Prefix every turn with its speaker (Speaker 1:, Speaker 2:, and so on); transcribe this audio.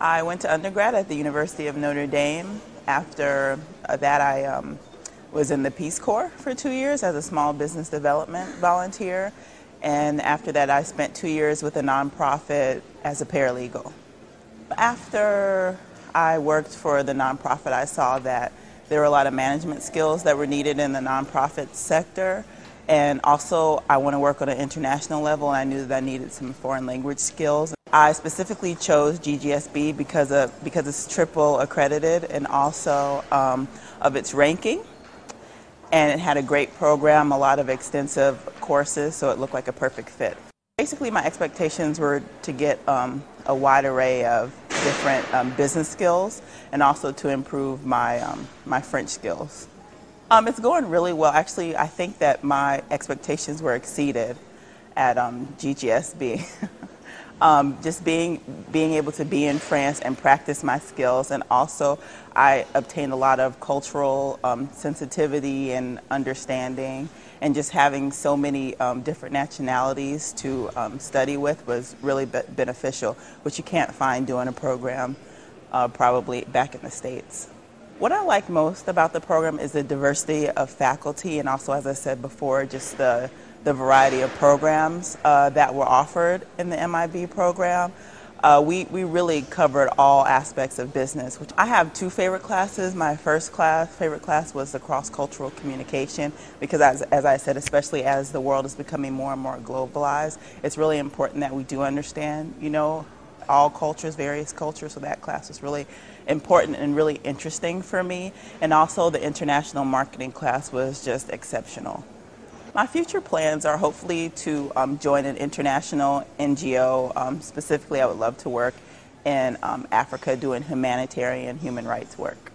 Speaker 1: I went to undergrad at the University of Notre Dame. After uh, that, I um, was in the Peace Corps for two years as a small business development volunteer. And after that, I spent two years with a nonprofit as a paralegal. After I worked for the nonprofit, I saw that there were a lot of management skills that were needed in the nonprofit sector. And also, I want to work on an international level, and I knew that I needed some foreign language skills. I specifically chose GGSB because of because it's triple accredited, and also um, of its ranking. And it had a great program, a lot of extensive courses, so it looked like a perfect fit. Basically, my expectations were to get um, a wide array of different um, business skills, and also to improve my um, my French skills. Um, it's going really well. Actually, I think that my expectations were exceeded at um, GGSB. um, just being being able to be in France and practice my skills, and also I obtained a lot of cultural um, sensitivity and understanding, and just having so many um, different nationalities to um, study with was really be- beneficial, which you can't find doing a program uh, probably back in the states. What I like most about the program is the diversity of faculty and also, as I said before, just the, the variety of programs uh, that were offered in the MIB program. Uh, we, we really covered all aspects of business. Which I have two favorite classes. My first class, favorite class was the cross-cultural communication because as, as I said, especially as the world is becoming more and more globalized, it's really important that we do understand, you know, all cultures, various cultures. So that class was really important and really interesting for me. And also the international marketing class was just exceptional. My future plans are hopefully to um, join an international NGO. Um, specifically, I would love to work in um, Africa doing humanitarian human rights work.